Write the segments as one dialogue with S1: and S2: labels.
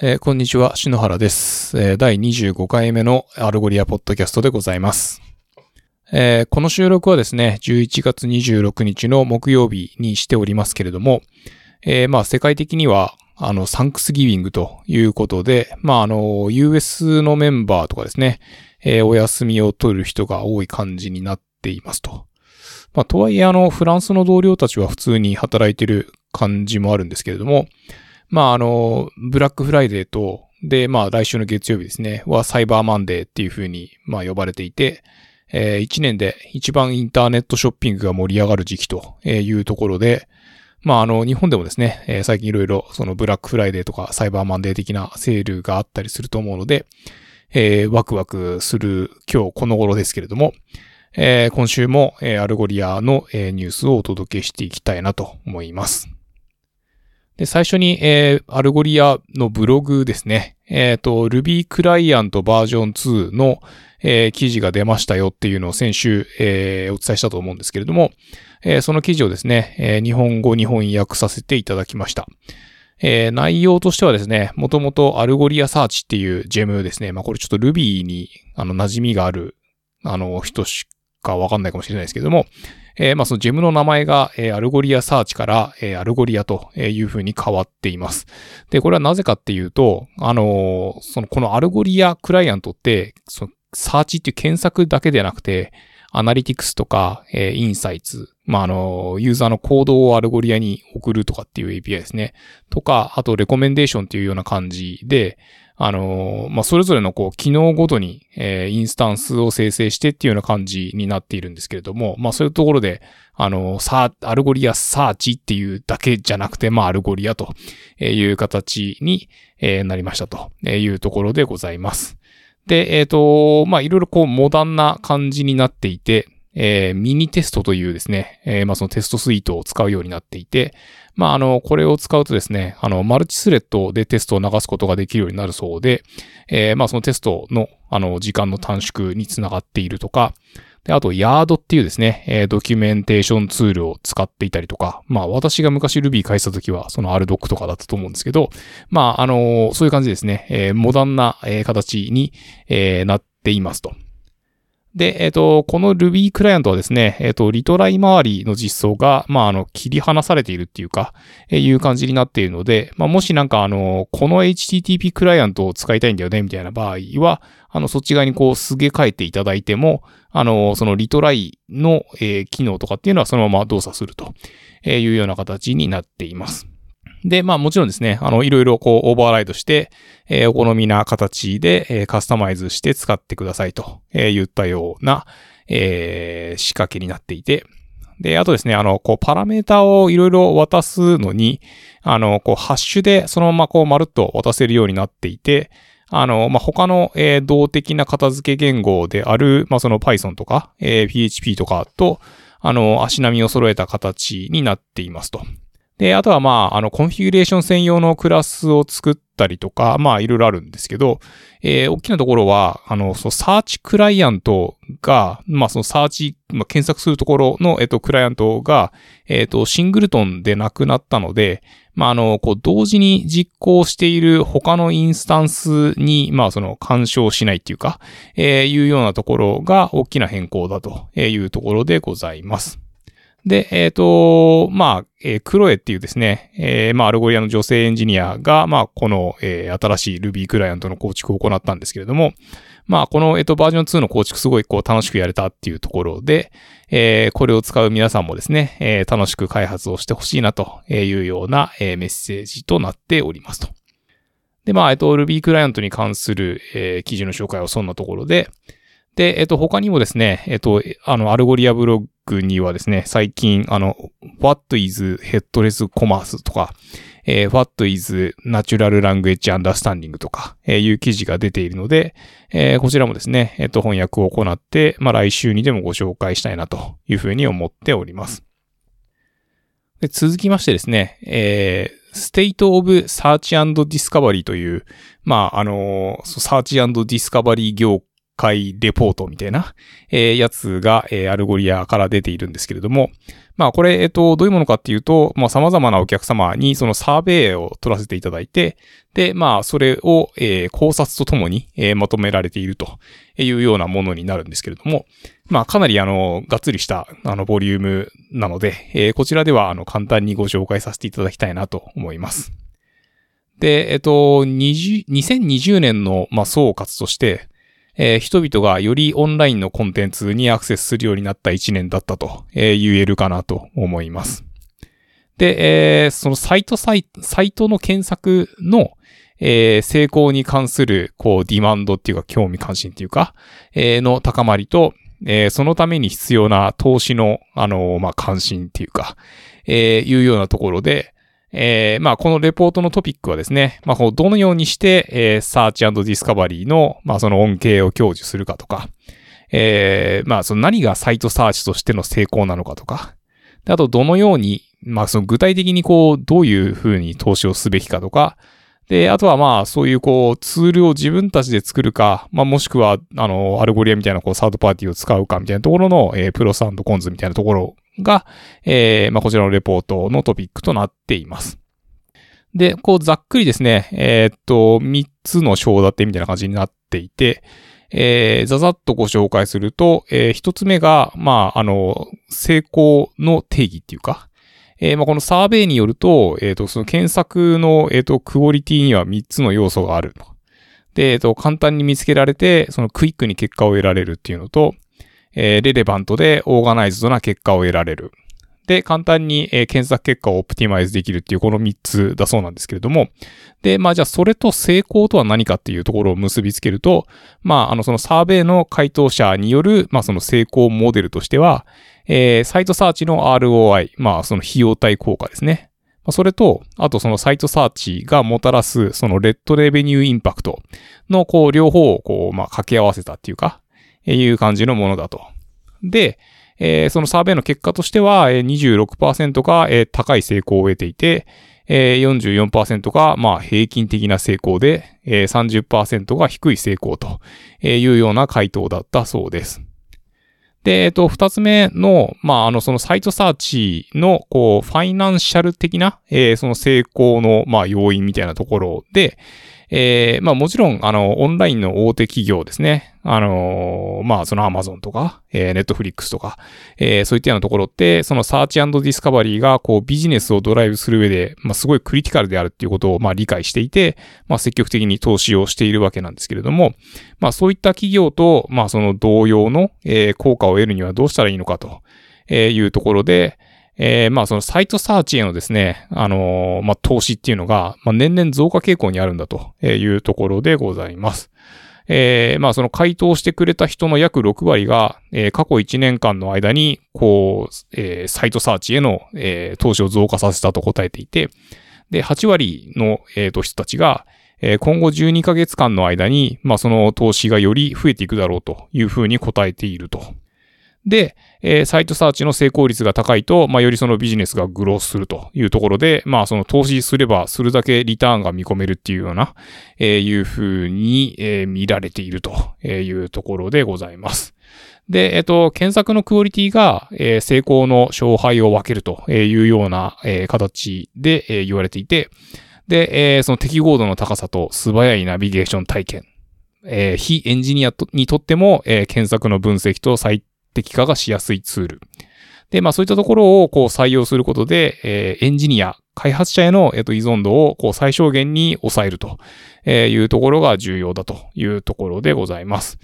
S1: えーこんにちは、篠原です、えー第25回目の Algolia ポッドキャストでございます。えーこの収録はですね、11月26日の木曜日にしておりますけれども、えーまあ世界的には、あの、 Thanksgiving ということで、まああの、US のメンバーとかですね、えーお休みを取る人が多い感じになっていますと。まあとはいえあの、フランスの同僚たちは普通に働いてる感じもあるんですけれども、まあ、あの、ブラックフライデーと、で、まあ、来週の月曜日ですね、はサイバーマンデーっていう風に、まあ、呼ばれていて、えー一年で一番インターネットショッピングが盛り上がる時期というところで、まあ、あの、日本でもですね、えー最近いろいろ、そのブラックフライデーとかサイバーマンデー的なセールがあったりすると思うので、えーワクワクする今日この頃ですけれども、えー今週も、えー Algolia の、えーニュースをお届けしていきたいなと思います。で、最初に、えー Algolia のブログですね。えっ、と、Ruby クライアントバージョン2の、えー記事が出ましたよっていうのを先週、えーお伝えしたと思うんですけれども、えーその記事をですね、えー日本語、日本訳させていただきました。えー内容としてはですね、もともと Algolia Search っていう gem ですね。まあこれちょっと Ruby にあの馴染みがある、あの人しかわかんないかもしれないですけども、えーまあその gem の名前が、えー Algolia Search から、えー Algolia という風に変わっています。で、これはなぜかっていうと、あのーその、この Algolia クライアントって、その、サーチっていう検索だけではなくて、 Analytics とか、えー Insights、まあ、あのユーザーの行動を Algolia に送るとかっていう API ですね。とか、あと、 Recommendation っていうような感じで、あのまあ、それぞれのこう、機能ごとに、えーインスタンスを生成してっていうような感じになっているんですけれども、まあ、そういうところで、あのーさ Algolia Search っていうだけじゃなくて、まあ、 Algolia という形に、えーなりましたというところでございます。で、えっ、と、まあ、いろいろこう、モダンな感じになっていて、えー Minitest というですね、えーまあ、その test suite を使うようになっていて、まあ、あの、これを使うとですね、あの、マルチスレッドでテストを流すことができるようになるそうで、えーまあ、そのテストの、あの、時間の短縮につながっているとか、で、あと、ヤードっていうですね、えドキュメンテーションツールを使っていたりとか、まあ、私が昔 Ruby 返した時は、その RDoc とかだったと思うんですけど、まあ、あのそういう感じですね、えモダンな、え形に、えなっていますと。で、えっ、と、この Ruby クライアントはですね、えっ、と、リトライ周りの実装が、まあ、あの、切り離されているっていうか、えーいう感じになっているので、まあ、もしなんかあの、この HTTP クライアントを使いたいんだよね、みたいな場合は、あの、そっち側にこう、すげ替えていただいても、あの、そのリトライの、え機能とかっていうのはそのまま動作するというような形になっています。で、まあもちろんですね、あの、いろいろこう、オーバーライドして、えーお好みな形で、えーカスタマイズして使ってくださいと、えー言ったような、えー仕掛けになっていて、で、あとですね、あの、こう、パラメータをいろいろ渡すのに、あの、こう、ハッシュでそのままこう、まるっと渡せるようになっていて、あの、まあ、他の、えー動的な片付け言語である、まあ、その Python とか、えー PHP とかと、あの、足並みを揃えた形になっていますと。で、あとはまあ、あの、コンフィギュレーション専用のクラスを作ったりとか、まあ、いろいろあるんですけど、えー大きなところは、あの、そう、サーチクライアントが、まあ、そのサーチ、まあ、検索するところの、えっと、クライアントが、えっと、シングルトンでなくなったので、まあ、あの、こう、同時に実行している他のインスタンスに、まあ、その、干渉しないっていうか、えーいうようなところが大きな変更だというところでございます。で、えっ、と、まあ、えークロエっていうですね、えーまあ、 Algolia の女性エンジニアが、まあ、この、えー新しい Ruby クライアントの構築を行ったんですけれども、まあ、この、えっ、と、バージョン2の構築すごい、こう、楽しくやれたっていうところで、えこれを使う皆さんもですね、え楽しく開発をしてほしいなというような、えメッセージとなっておりますと。で、まあ、えっ、と、Ruby クライアントに関する、え記事の紹介はそんなところで、で、えっ、と、他にもですね、えっ、と、あの、 Algolia ブログにはですね、最近、あの、What is Headless Commerce とか、えー What is Natural Language Understanding とか、えーいう記事が出ているので、えーこちらもですね、えっ、と、翻訳を行って、まあ、来週にでもご紹介したいなというふうに思っております。で続きましてですね、えー State of Search and Discovery という、まあ、あの、 Search Discovery 業界レポートみたいな、えー、やつが、えー、 Algolia から出ているんですけれども、まあこれ、えっと、どういうものかっていうと、まあ様々なお客様にそのサーベイを取らせていただいて、で、まあそれを、えー、考察とともに、えー、まとめられているというようなものになるんですけれども、まあかなりあの、がっつりしたあの、ボリュームなので、えー、こちらではあの、簡単にご紹介させていただきたいなと思います。で、えっと、2020年の、まあ、総括として、えー、人々がよりオンラインのコンテンツにアクセスするようになった1年だったと、えー、言えるかなと思います。で、えー、そのサイトサイ、サイトの検索の、えー、成功に関する、こう、ディマンドっていうか、興味関心っていうか、えー、の高まりと、えー、そのために必要な投資の、あのまあ、関心っていうか、えー、いうようなところで、えー、まあ、このレポートのトピックはですね、まあ、どのようにして、えー、サーチディスカバリーの、まあ、その恩恵を享受するかとか、えー、まあ、その何がサイトサーチとしての成功なのかとか、あと、どのように、まあ、その具体的にこう、どういうふうに投資をすべきかとか、で、あとはまあ、そういうこう、ツールを自分たちで作るか、まあ、もしくは、あの、アルゴリアみたいなこう、サードパーティーを使うかみたいなところの、えー、 pros cons みたいなところが、えー、まあ、こちらのレポートのトピックとなっています。で、こうざっくりですね、えー、っと、3つの章立てみたいな感じになっていて、えー、ざざっとご紹介すると、えー、1つ目が、まあ、あの、成功の定義っていうか、えー、まあ、このサーベイによると、えっ、と、その検索の、えっ、と、クオリティには3つの要素があると。で、えっ、と、簡単に見つけられて、そのクイックに結果を得られるっていうのと、えレレバントでオーガナイズドな結果を得られる。で、簡単に、え検索結果をオプティマイズできるっていうこの3つだそうなんですけれども、で、まあじゃあそれと成功とは何かっていうところを結びつけると、まああのそのサーベイの回答者による、まあその成功モデルとしては、えー、サイトサーチの ROI、まあその費用対効果ですね。それと、あとそのサイトサーチがもたらす、そのレッドレベニューインパクトの、こう、両方をこう、まあ掛け合わせたっていうか、いう感じのものだと。で、えー、そのサーベイの結果としては、えー、26%が、えー、高い成功を得ていて、えー、44%が、まあ、平均的な成功で、えー、30%が低い成功というような回答だったそうです。で、えっと、二つ目の、まあ、あの、そのサイトサーチの、こう、 financial 的な、えー、その成功の、まあ、要因みたいなところで、えー、まあもちろん、あの、オンラインの大手企業ですね。あのー、まあそのアマゾンとか、えー、ネットフリックスとか、えー、そういったようなところって、そのサーチディスカバリーが、こうビジネスをドライブする上で、まあすごいクリティカルであるっていうことを、まあ理解していて、まあ積極的に投資をしているわけなんですけれども、まあそういった企業と、まあその同様の、えー、効果を得るにはどうしたらいいのかというところで、えー、まあそのサイトサーチへのですね、あのー、まあ投資っていうのが、まあ年々増加傾向にあるんだというところでございます。えー、まあその回答してくれた人の約6割が、えー、過去1年間の間に、こう、えー、サイトサーチへの、えー、投資を増加させたと答えていて、で、8割の、えー、と人たちが、えー、今後12ヶ月間の間に、まあその投資がより増えていくだろうというふうに答えているとで、えー、サイトサーチの成功率が高いと、まあ、よりそのビジネスがグロースするというところで、まあ、その投資すればするだけリターンが見込めるっていうような、えー、いうふうに、えー、見られているというところでございます。で、えっ、と、検索のクオリティが、えー、成功の勝敗を分けるというような、えー、形で、えー、言われていて、で、えー、その適合度の高さと素早いナビゲーション体験、えー、非エンジニアにとっても、えー、検索の分析と最適化がしやすいツール。で、まあそういったところをこう採用することで、えー、エンジニア、開発者への、えっと、依存度をこう最小限に抑えるというところが重要だというところでございます。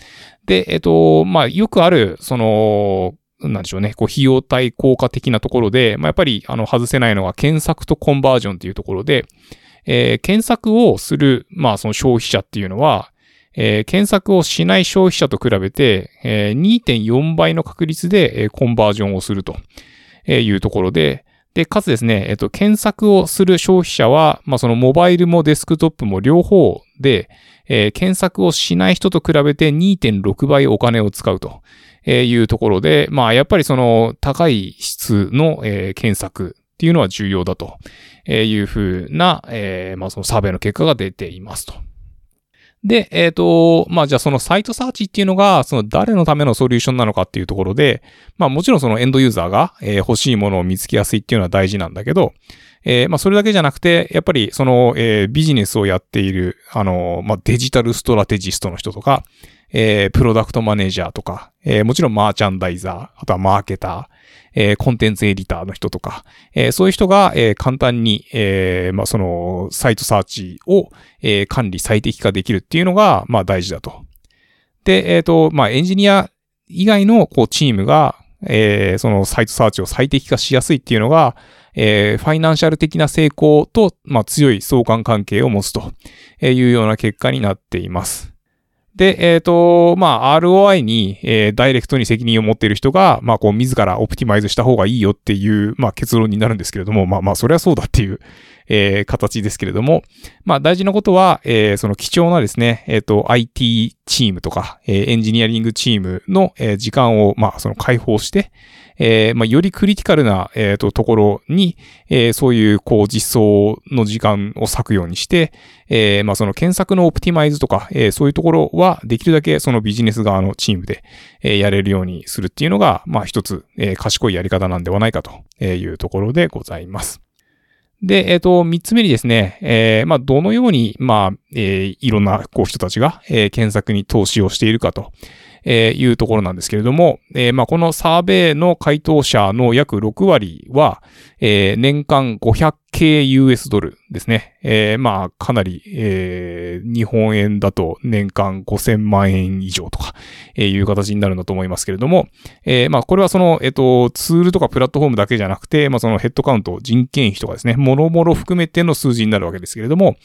S1: で、えっと、まあよくある、その、なんでしょうね、こう、費用対効果的なところで、まあ、やっぱり、あの、外せないのが検索とコンバージョンっていうところで、えー、検索をする、まあ、その消費者っていうのは、えー、検索をしない消費者と比べて、えー、2.4倍の確率で、えー、コンバージョンをするというところで、で、かつですね、えっと、検索をする消費者は、まあ、そのモバイルもデスクトップも両方で、え、検索をしない人と比べて2.6倍お金を使うというところで、まあ、やっぱりその高い質の、え、検索っていうのは重要だというふうな、えー、まあ、そのサーベイの結果が出ていますと。で、えっ、と、まあ、じゃあそのサイトサーチっていうのが、その誰のためのソリューションなのかっていうところで、まあ、もちろんそのエンドユーザーが、え欲しいものを見つけやすいっていうのは大事なんだけど、えーまあ、それだけじゃなくて、やっぱり、その、えービジネスをやっている、あの、まあ、デジタルストラテジストの人とか、えプロダクトマネージャーとか、えもちろんマーチャンダイザー、あとはマーケター、えーコンテンツエディターの人とか、えーそういう人が、えー簡単に、えーまあ、その、サイトサーチを、えー管理最適化できるっていうのが、まあ、大事だと。で、えっ、と、まあ、エンジニア以外の、こう、チームが、えーそのサイトサーチを最適化しやすいっていうのが、えー financial 的な成功と、まあ、強い相関関係を持つというような結果になっています。で、えっ、と、まあ、ROI に、えー direct に責任を持っている人が、まあ、こう、自ら optimize した方がいいよっていう、まあ、結論になるんですけれども、まあ、まあ、それはそうだっていう、えー形ですけれども、まあ、大事なことは、えーその貴重なですね、えっ、と、IT チームとか、えーエンジニアリングチームの、えー時間を、まあ、その解放して、えーまあ、よりクリティカルな、えーと、ところに、えーそういう、こう、実装の時間を割くようにして、えーまあ、その検索のオプティマイズとか、えーそういうところは、できるだけそのビジネス側のチームで、えーやれるようにするっていうのが、まあ、一つ、えー賢いやり方なんではないかというところでございます。で、えっ、と、三つ目にですね、えーまあ、どのように、まあ、えーいろんな、こう、人たちが、えー検索に投資をしているかと。えーいうところなんですけれども、えーまあ、このサーベイの回答者の約6割は、えー年間 500KUS ドルですね。えまあ、かなり、え日本円だと年間5000万円以上とか、えいう形になるんだと思いますけれども、えまあ、これはその、えっ、と、ツールとかプラットフォームだけじゃなくて、まあ、その headcount、人件費とかですね、もろもろ含めての数字になるわけですけれども、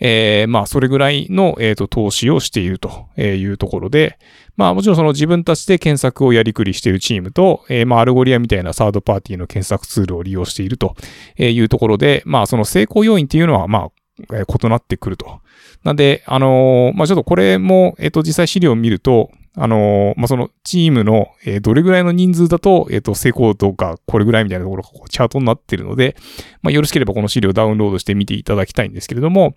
S1: えーまあ、それぐらいの、えっ、と、投資をしているというところで、まあ、もちろんその自分たちで検索をやりくりしているチームと、えーまあ、アルゴリアみたいなサードパーティーの検索ツールを利用しているというところで、まあ、その成功要因っていうのは、まあ、え異なってくると。なんで、あのーまあ、ちょっとこれも、えっ、と、実際資料を見ると、あのーまあ、そのチームの、えーどれぐらいの人数だと、えっ、と、成功度がこれぐらいみたいなところがこうチャートになっているので、まあ、よろしければこの資料をダウンロードして見ていただきたいんですけれども、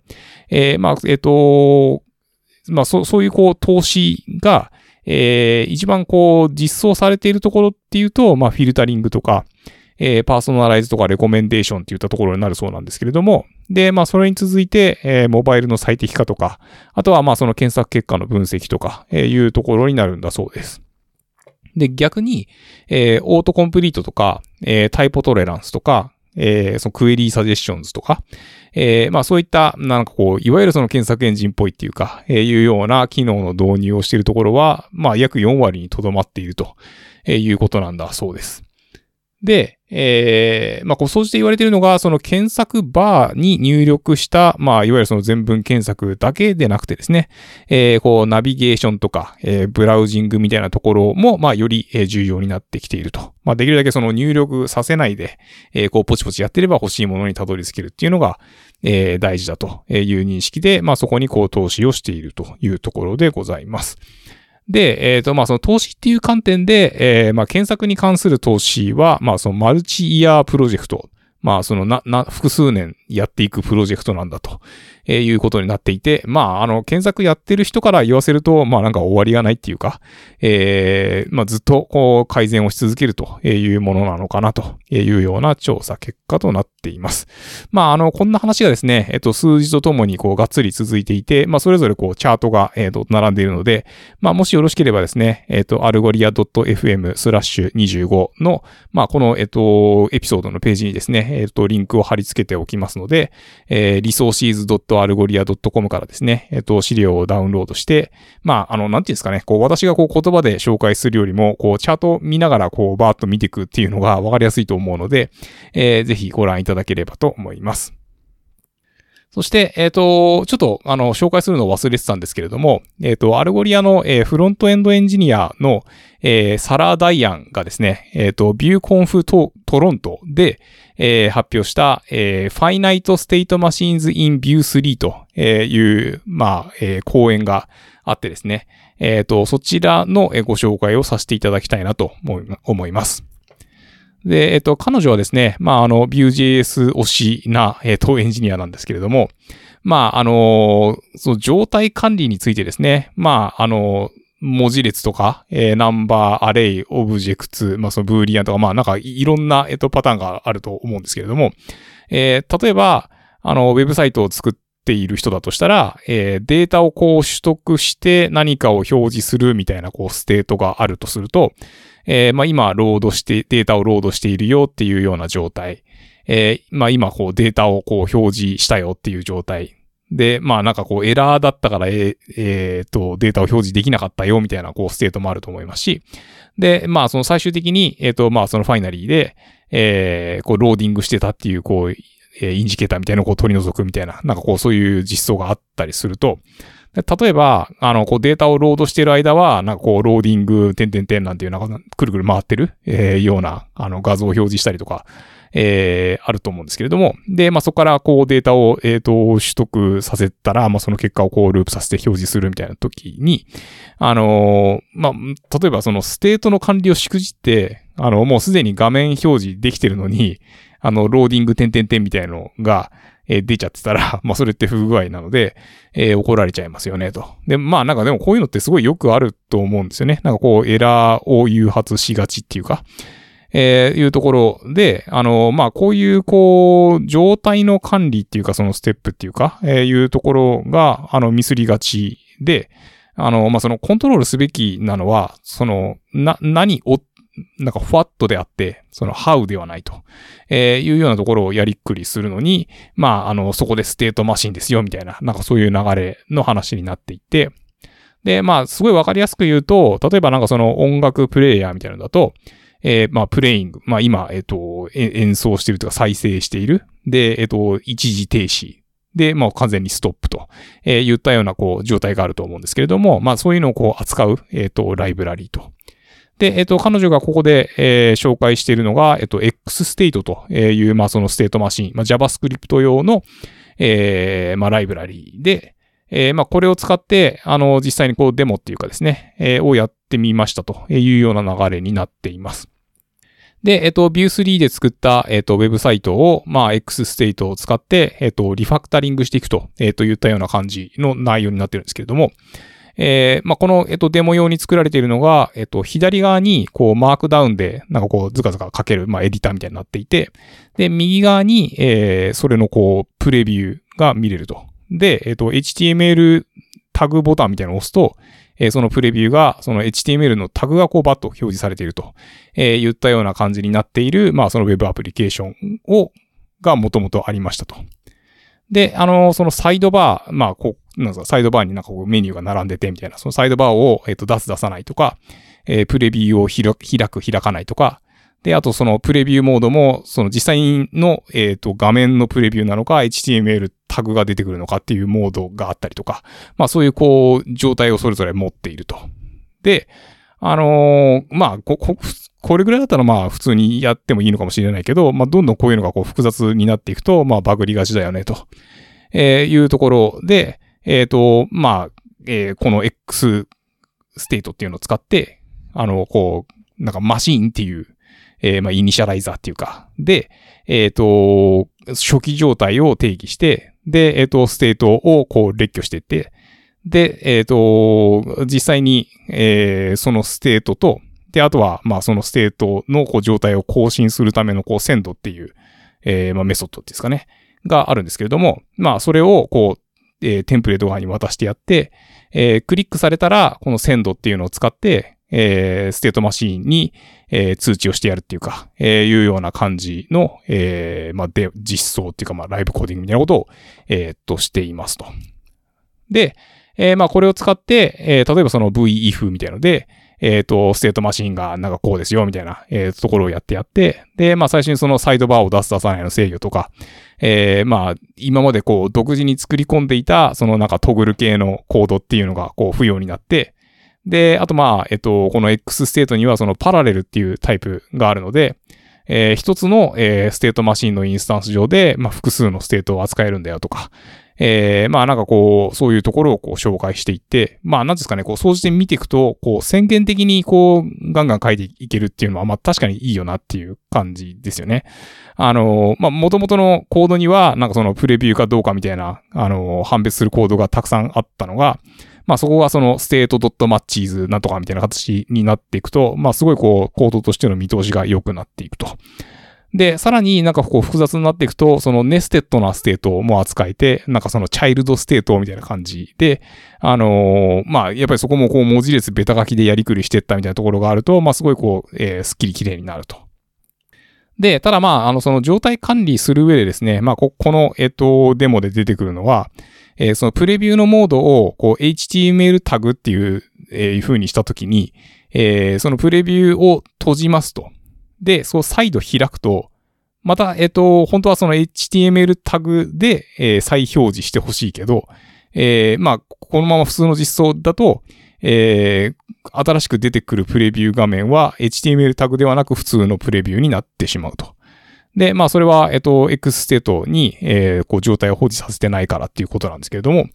S1: えまあ、えっ、と、まあ、そう、そういうこう、投資が、えー一番こう、実装されているところっていうと、まあ、フィルタリングとか、えーパーソナライズとかレコメンデーションっていったところになるそうなんですけれども、で、まあ、それに続いて、えーモバイルの最適化とか、あとは、まあ、その検索結果の分析とか、えーいうところになるんだそうです。で、逆に、えーオートコンプリートとか、えータイポトレランスとか、えーそのクエリーサジェッションズとか、えーまあそういった、なんかこう、いわゆるその検索エンジンっぽいっていうか、えーいうような機能の導入をしているところは、まあ約4割にとどまっているということなんだそうです。で、えーまあ、こう、総じて言われているのが、その検索バーに入力した、まあ、いわゆるその全文検索だけでなくてですね、えーこう、ナビゲーションとか、えーブラウジングみたいなところも、まあ、より重要になってきていると。まあ、できるだけその入力させないで、えーこう、ポチポチやってれば欲しいものにたどり着けるっていうのが、えー大事だという認識で、まあ、そこにこう、投資をしているというところでございます。で、えっ、と、まあ、その投資っていう観点で、えーまあ、検索に関する投資は、まあ、そのマルチイヤープロジェクト。まあ、そのな、な、複数年やっていくプロジェクトなんだと、えーいうことになっていて、まあ、あの、検索やってる人から言わせると、まあ、なんか終わりがないっていうか、えーまあ、ずっとこう、改善をし続けるというものなのかなというような調査結果となっています。まあ、あの、こんな話がですね、えっと、数字とともにこう、がっつり続いていて、まあ、それぞれこう、チャートが、えっと、並んでいるので、まあ、もしよろしければですね、えっと、アルゴリア .fm スラッシュ25の、まあ、この、えっと、エピソードのページにですね、えっと、リンクを貼り付けておきますので、えーシーズ .fm、アルゴリア .com からですね、えっと、資料をダウンロードして、まあ、あの、なんていうんですかね、こう、私がこう、言葉で紹介するよりも、こう、チャート見ながら、こう、バーッと見ていくっていうのが分かりやすいと思うので、えーぜひご覧いただければと思います。そして、えっ、と、ちょっと、あの、紹介するのを忘れてたんですけれども、えっ、と、アルゴリアの、えーフロントエンドエンジニアの、えサラー・ダイアンがですね、えっ、と、 VueConf Toronto で、え発表した、えー、Finite State Machines in View 3という、まあ、え講演があってですね、えっ、と、そちらのご紹介をさせていただきたいなと思います。で、えっと、彼女はですね、まあ、あの、Vue.js 推しな、えっと、エンジニアなんですけれども、まあ、あの、その状態管理についてですね、まあ、あの、文字列とか、えー、ナンバー、アレイ、オブジェクツ、まあ、そのブーリアンとか、まあ、なんかいろんな、えっと、パターンがあると思うんですけれども、えー、例えば、あの、ウェブサイトを作っている人だとしたら、えー、データをこう取得して何かを表示するみたいな、こう、ステートがあるとすると、えー、まあ、今、ロードして、データをロードしているよっていうような状態。えー、まあ、今、こう、データをこう、表示したよっていう状態。で、まあなんかこうエラーだったから、ええー、と、データを表示できなかったよみたいなこうステートもあると思いますし、で、まあその最終的に、えっ、ー、と、まあその finally で、えー、こうローディングしてたっていう、こう、え、インジケーターみたいなのをこう取り除くみたいな、なんかこうそういう実装があったりすると、例えば、あの、こうデータをロードしている間は、なんかこう、ローディング、点々点なんていう、なんか、くるくる回ってる、えー、ような、あの、画像を表示したりとか、えー、あると思うんですけれども、で、まあ、そこからこうデータを、えっ、ー、と、取得させたら、まあ、その結果をこうループさせて表示するみたいな時に、あのー、まあ、例えばそのステートの管理をしくじって、あの、もうすでに画面表示できてるのに、あの、ローディング点々点みたいのが、えー、出ちゃってたら、まあそれって不具合なので、えー、怒られちゃいますよね、と。で、まあなんかでもこういうのってすごいよくあると思うんですよね。なんかこうエラーを誘発しがちっていうか、えー、いうところで、あの、まあ、こういう、こう、状態の管理っていうか、そのステップっていうか、えー、いうところが、あの、ミスりがちで、あの、まあ、そのコントロールすべきなのは、その、な、何を、なんか、ファットであって、その、ハウではないと、えー、いうようなところをやりっくりするのに、まあ、あの、そこでステートマシンですよ、みたいな、なんかそういう流れの話になっていて、で、まあ、すごいわかりやすく言うと、例えばなんかその音楽プレイヤーみたいなのだと、えー、まあ、プレイング。まあ、今、えっ、ー、と、演奏しているとか再生している。で、えっ、ー、と、一時停止。で、まあ、完全にストップと、えー、言ったような、こう、状態があると思うんですけれども、まあ、そういうのをこう、扱う、えっ、と、ライブラリーと。で、えっ、と、彼女がここで、えー、紹介しているのが、えっ、と、 XState という、まあ、そのステートマシン、まあ、JavaScript 用の、えー、まあ、ライブラリーで、えー、まあ、これを使って、あの、実際にこう、デモっていうかですね、えー、をやってみましたというような流れになっています。で、えっと、Vue3 で作った、えっと、ウェブサイトを、まあ、X ステートを使って、えっと、リファクタリングしていくと、えっと、言ったような感じの内容になってるんですけれども、えー、まあ、この、えっと、デモ用に作られているのが、えっと、左側に、こう、マークダウンで、なんかこう、ズカズカ書ける、まあ、エディターみたいになっていて、で、右側に、えー、それのこう、プレビューが見れると。で、えっと、HTML タグボタンみたいなのを押すと、えー、そのプレビューが、その HTML のタグがこうバッと表示されていると、えー、言ったような感じになっている、まあその Web アプリケーションを、がもともとありましたと。で、あの、そのサイドバー、まあ、こう、なんか、サイドバーになんかこうメニューが並んでてみたいな、そのサイドバーを、えっ、と、出す出さないとか、えー、プレビューを開く開かないとか、で、あとそのプレビューモードも、その実際の、えっ、ー、と、画面のプレビューなのか、HTML タグが出てくるのかっていうモードがあったりとか、まあそういうこう、状態をそれぞれ持っていると。で、あのー、まあ、こ、こ、これぐらいだったらまあ普通にやってもいいのかもしれないけど、まあどんどんこういうのがこう複雑になっていくと、まあバグりがちだよね、と、え、いうところで、えっ、ー、と、まあ、えー、この X ステートっていうのを使って、あの、こう、なんかマシーンっていう、えー、まあ initializer っていうか、で、えっ、と、初期状態を定義して、で、えっ、と、ステートをこう列挙していって、で、えっ、と、実際に、え、そのステートと、で、あとは、まあ、そのステートのこう状態を更新するためのこう、 send っていう、えー、まあ、メソッドですかね、があるんですけれども、まあ、それをこう、えー、テンプレート側に渡してやって、えー、クリックされたら、この send っていうのを使って、えー、ステートマシーンに、えー、通知をしてやるっていうか、えー、いうような感じの、えー、まあ、で、実装っていうか、まあ、ライブコーディングみたいなことを、えー、っと、していますと。で、えー、まあ、これを使って、えー、例えばその v-if みたいので、えっ、ー、と、ステートマシンがなんかこうですよ、みたいな、えー、ところをやってやって、で、まあ最初にそのサイドバーを出す出さないの制御とか、えー、まあ今までこう独自に作り込んでいた、そのなんかトグル系のコードっていうのがこう不要になって、で、あとまあ、えっと、この X ステートにはその parallel っていうタイプがあるので、えー、一つの、えー、ステートマシンのインスタンス上で、まあ、複数のステートを扱えるんだよとか、えー、まあなんかこう、そういうところをこう紹介していって、まあなんですかね、こう、総じて見ていくと、こう、宣言的にこう、ガンガン書いていけるっていうのは、まあ確かにいいよなっていう感じですよね。あの、まあ元々のコードには、なんかそのプレビューかどうかみたいな、あの、判別するコードがたくさんあったのが、まあそこがその state dot matches なんとかみたいな形になっていくと、まあすごいこう、コードとしての見通しが良くなっていくと。で、さらになんかこう複雑になっていくと、その nested なステートも扱えて、なんかその child state みたいな感じで、あのー、まあ、やっぱりそこもこう文字列ベタ書きでやりくりしてったみたいなところがあると、まあすごいこう、えー、スッキリ綺麗になると。で、ただまあ、あの、その状態管理する上でですね、まあ、こ、この、えっと、デモで出てくるのは、えー、そのプレビューのモードを、こう、HTML タグっていう、えー、いう風にしたときに、えー、そのプレビューを閉じますと。で、そう再度開くと、また、えっ、と、本当はその HTML タグで、えー、再表示してほしいけど、えー、まあ、このまま普通の実装だと、えー、新しく出てくるプレビュー画面は HTML タグではなく普通のプレビューになってしまうと。で、まあ、それは、えっと、 XState に、えー、こう、状態を保持させてないからっていうことなんですけれども、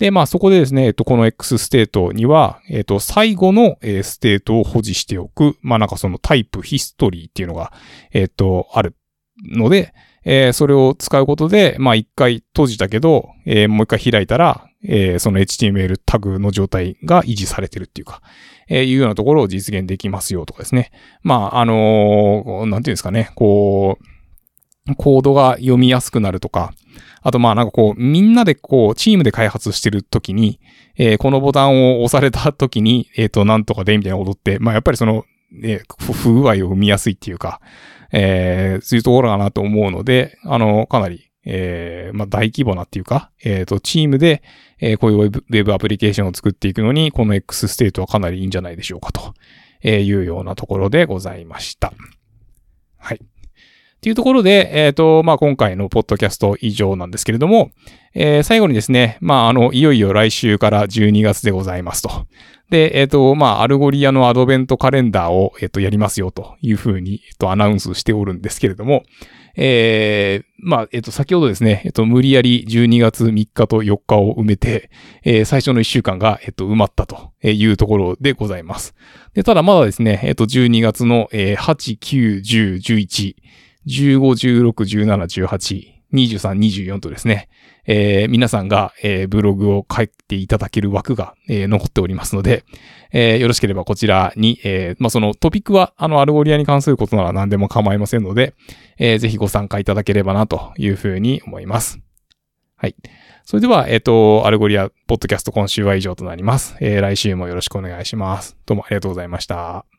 S1: で、まあ、そこでですね、えっと、この XState には、えっと、最後の、え、ステートを保持しておく、まあ、なんかその type history っていうのが、えっと、あるので、えー、それを使うことで、まあ一回閉じたけど、えー、もう一回開いたら、えー、その HTML タグの状態が維持されてるっていうか、え、いうようなところを実現できますよとかですね。まあ、あのー、なんていうんですかね、こう、コードが読みやすくなるとか、あとまあなんかこう、みんなでこう、チームで開発してるときに、えー、このボタンを押されたときに、えっ、ー、と、なんとかでみたいなことって、まあやっぱりその、ね、不具合を生みやすいっていうか、えー、そういうところかなと思うので、あの、かなり、えー、まあ、大規模なっていうか、えっ、ー、と、チームで、えー、こういうウェブウェブアプリケーションを作っていくのに、この X ステートはかなりいいんじゃないでしょうかと、いうようなところでございました。はい。っていうところで、えっ、ー、と、まあ、今回のポッドキャスト以上なんですけれども、えー、最後にですね、まあ、あの、いよいよ来週から12月でございますと。で、えっ、ー、と、まあ、 Algolia のアドベントカレンダーを、えっ、と、やりますよというふうに、えっ、と、アナウンスしておるんですけれども、えー、まあ、えっ、と、先ほどですね、えっ、と、無理やり12月3日と4日を埋めて、えー、最初の1週間が、えっ、と、埋まったというところでございます。で、ただまだですね、えっ、と、12月の、えー、8、9、10、11、15、16、17、18、23、24とですね、えー、皆さんが、えー、ブログを書いていただける枠が、えー、残っておりますので、え、よろしければこちらに、え、まあ、そのトピックは、あの、 Algolia に関することなら何でも構いませんので、え、ぜひご参加いただければなというふうに思います。はい。それでは、えっ、と、 Algolia、ポッドキャスト今週は以上となります。え、来週もよろしくお願いします。どうもありがとうございました。